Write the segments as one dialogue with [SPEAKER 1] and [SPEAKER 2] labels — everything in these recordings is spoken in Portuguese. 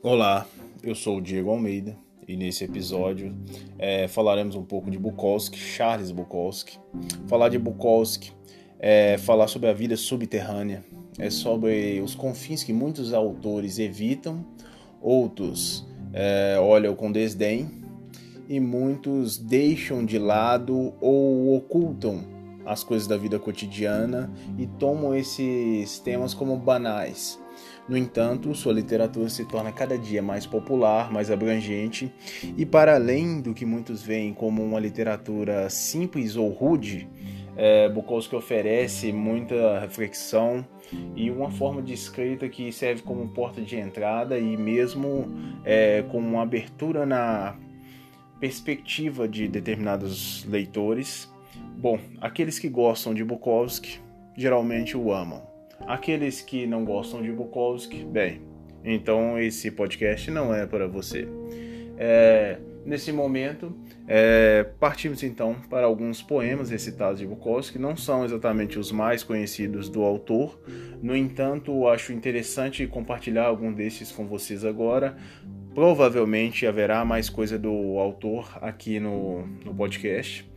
[SPEAKER 1] Olá, eu sou o Diego Almeida e nesse episódio é, falaremos um pouco de Bukowski, Charles Bukowski. Falar de Bukowski é falar sobre a vida subterrânea, é sobre os confins que muitos autores evitam, outros é, olham com desdém e muitos deixam de lado ou ocultam as coisas da vida cotidiana e tomam esses temas como banais. No entanto, sua literatura se torna cada dia mais popular, mais abrangente, e para além do que muitos veem como uma literatura simples ou rude, é, Bukowski oferece muita reflexão e uma forma de escrita que serve como porta de entrada e mesmo é, como uma abertura na perspectiva de determinados leitores. Bom, aqueles que gostam de Bukowski geralmente o amam. Aqueles que não gostam de Bukowski, bem, então esse podcast não é para você. É, nesse momento, é, partimos então para alguns poemas recitados de Bukowski, não são exatamente os mais conhecidos do autor, no entanto, acho interessante compartilhar algum desses com vocês agora. Provavelmente haverá mais coisa do autor aqui no, no podcast.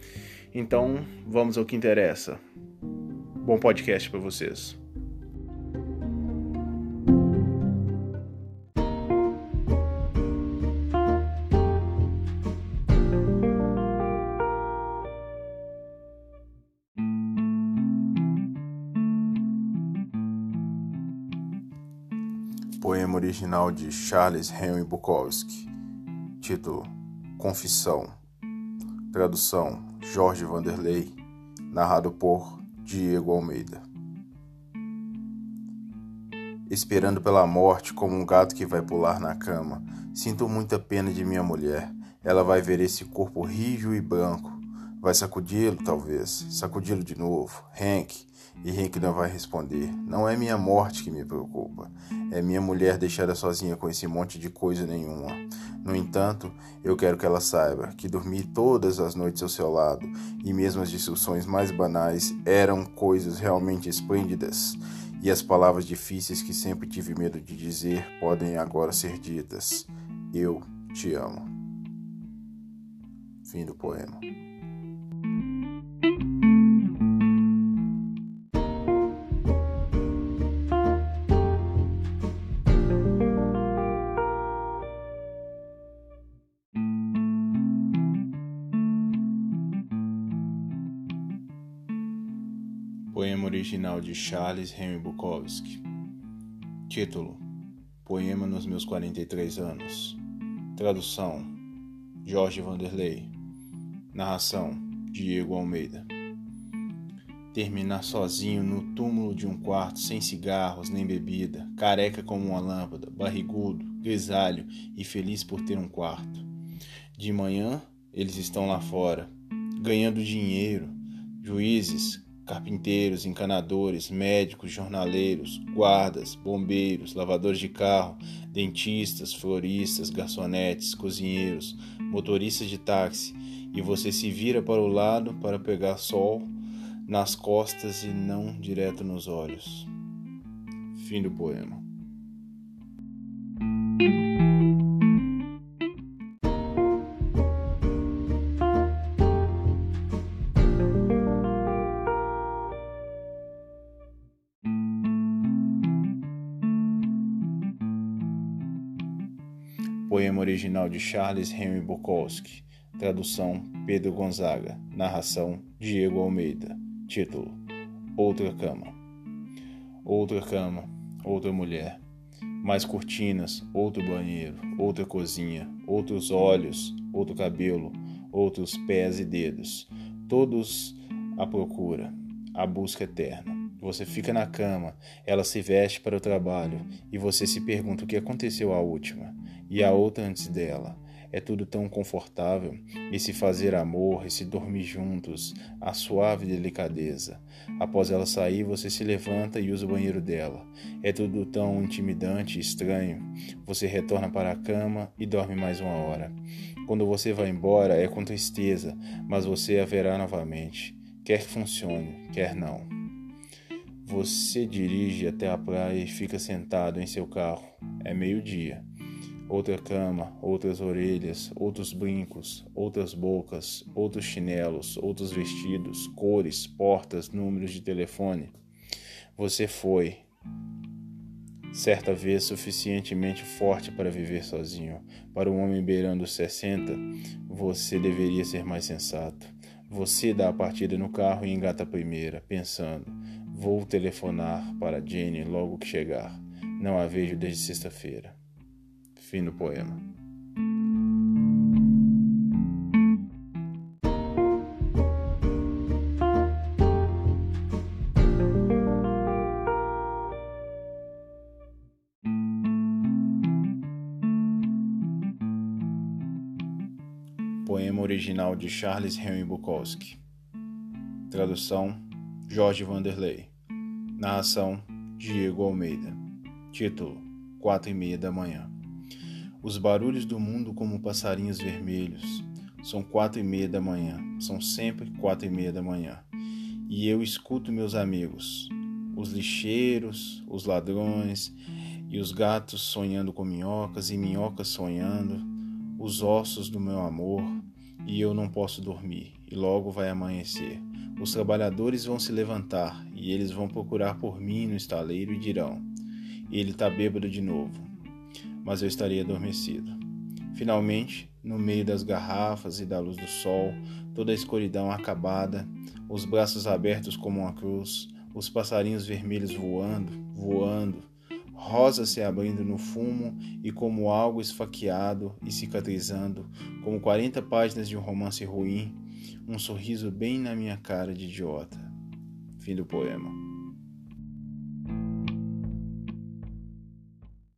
[SPEAKER 1] Então, vamos ao que interessa. Bom podcast para vocês.
[SPEAKER 2] Poema original de Charles Henry Bukowski. Título: Confissão. Tradução: Jorge Vanderlei. Narrado por Diego Almeida. Esperando pela morte como um gato que vai pular na cama, sinto muita pena de minha mulher. Ela vai ver esse corpo rijo e branco. Vai sacudi-lo, talvez. Sacudi-lo de novo. Hank, e Henrique não vai responder. Não é minha morte que me preocupa. É minha mulher deixada sozinha com esse monte de coisa nenhuma. No entanto, eu quero que ela saiba que dormi todas as noites ao seu lado e mesmo as discussões mais banais eram coisas realmente esplêndidas. E as palavras difíceis que sempre tive medo de dizer podem agora ser ditas. Eu te amo. Fim do poema.
[SPEAKER 1] Poema original de Charles Henry Bukowski. Título: Poema nos meus 43 anos. Tradução: Jorge Vanderlei. Narração: Diego Almeida. Terminar sozinho no túmulo de um quarto sem cigarros nem bebida, careca como uma lâmpada, barrigudo, grisalho e feliz por ter um quarto. De manhã, eles estão lá fora, ganhando dinheiro, juízes, carpinteiros, encanadores, médicos, jornaleiros, guardas, bombeiros, lavadores de carro, dentistas, floristas, garçonetes, cozinheiros, motoristas de táxi, e você se vira para o lado para pegar sol nas costas e não direto nos olhos. Fim do poema. Poema original de Charles Henry Bukowski. Tradução Pedro Gonzaga. Narração Diego Almeida. Título: Outra cama. Outra cama, outra mulher. Mais cortinas, outro banheiro, outra cozinha, outros olhos, outro cabelo, outros pés e dedos. Todos à procura, a busca eterna. Você fica na cama, ela se veste para o trabalho e você se pergunta o que aconteceu à última e a outra antes dela. É tudo tão confortável, esse fazer amor, esse dormir juntos, a suave delicadeza. Após ela sair, você se levanta e usa o banheiro dela. É tudo tão intimidante e estranho. Você retorna para a cama e dorme mais uma hora. Quando você vai embora, é com tristeza, mas você a verá novamente. Quer que funcione, quer não. Você dirige até a praia e fica sentado em seu carro. É meio-dia. Outra cama, outras orelhas, outros brincos, outras bocas, outros chinelos, outros vestidos, cores, portas, números de telefone. Você foi, certa vez, suficientemente forte para viver sozinho. Para um homem beirando os 60, você deveria ser mais sensato. Você dá a partida no carro e engata a primeira, pensando: vou telefonar para Jenny logo que chegar. Não a vejo desde sexta-feira. Fim do poema. Poema original de Charles Henry Bukowski. Tradução: Jorge Vanderlei. Narração: Diego Almeida. Título: Quatro e meia da manhã. Os barulhos do mundo como passarinhos vermelhos. São quatro e meia da manhã. São sempre quatro e meia da manhã. E eu escuto meus amigos, os lixeiros, os ladrões e os gatos sonhando com minhocas e minhocas sonhando, os ossos do meu amor, e eu não posso dormir, e logo vai amanhecer. Os trabalhadores vão se levantar e eles vão procurar por mim no estaleiro e dirão: Ele está bêbado de novo mas eu estaria adormecido. Finalmente, no meio das garrafas e da luz do sol, toda a escuridão acabada, os braços abertos como uma cruz, os passarinhos vermelhos voando, voando, rosas se abrindo no fumo e como algo esfaqueado e cicatrizando, como 40 páginas de um romance ruim, um sorriso bem na minha cara de idiota. Fim do poema.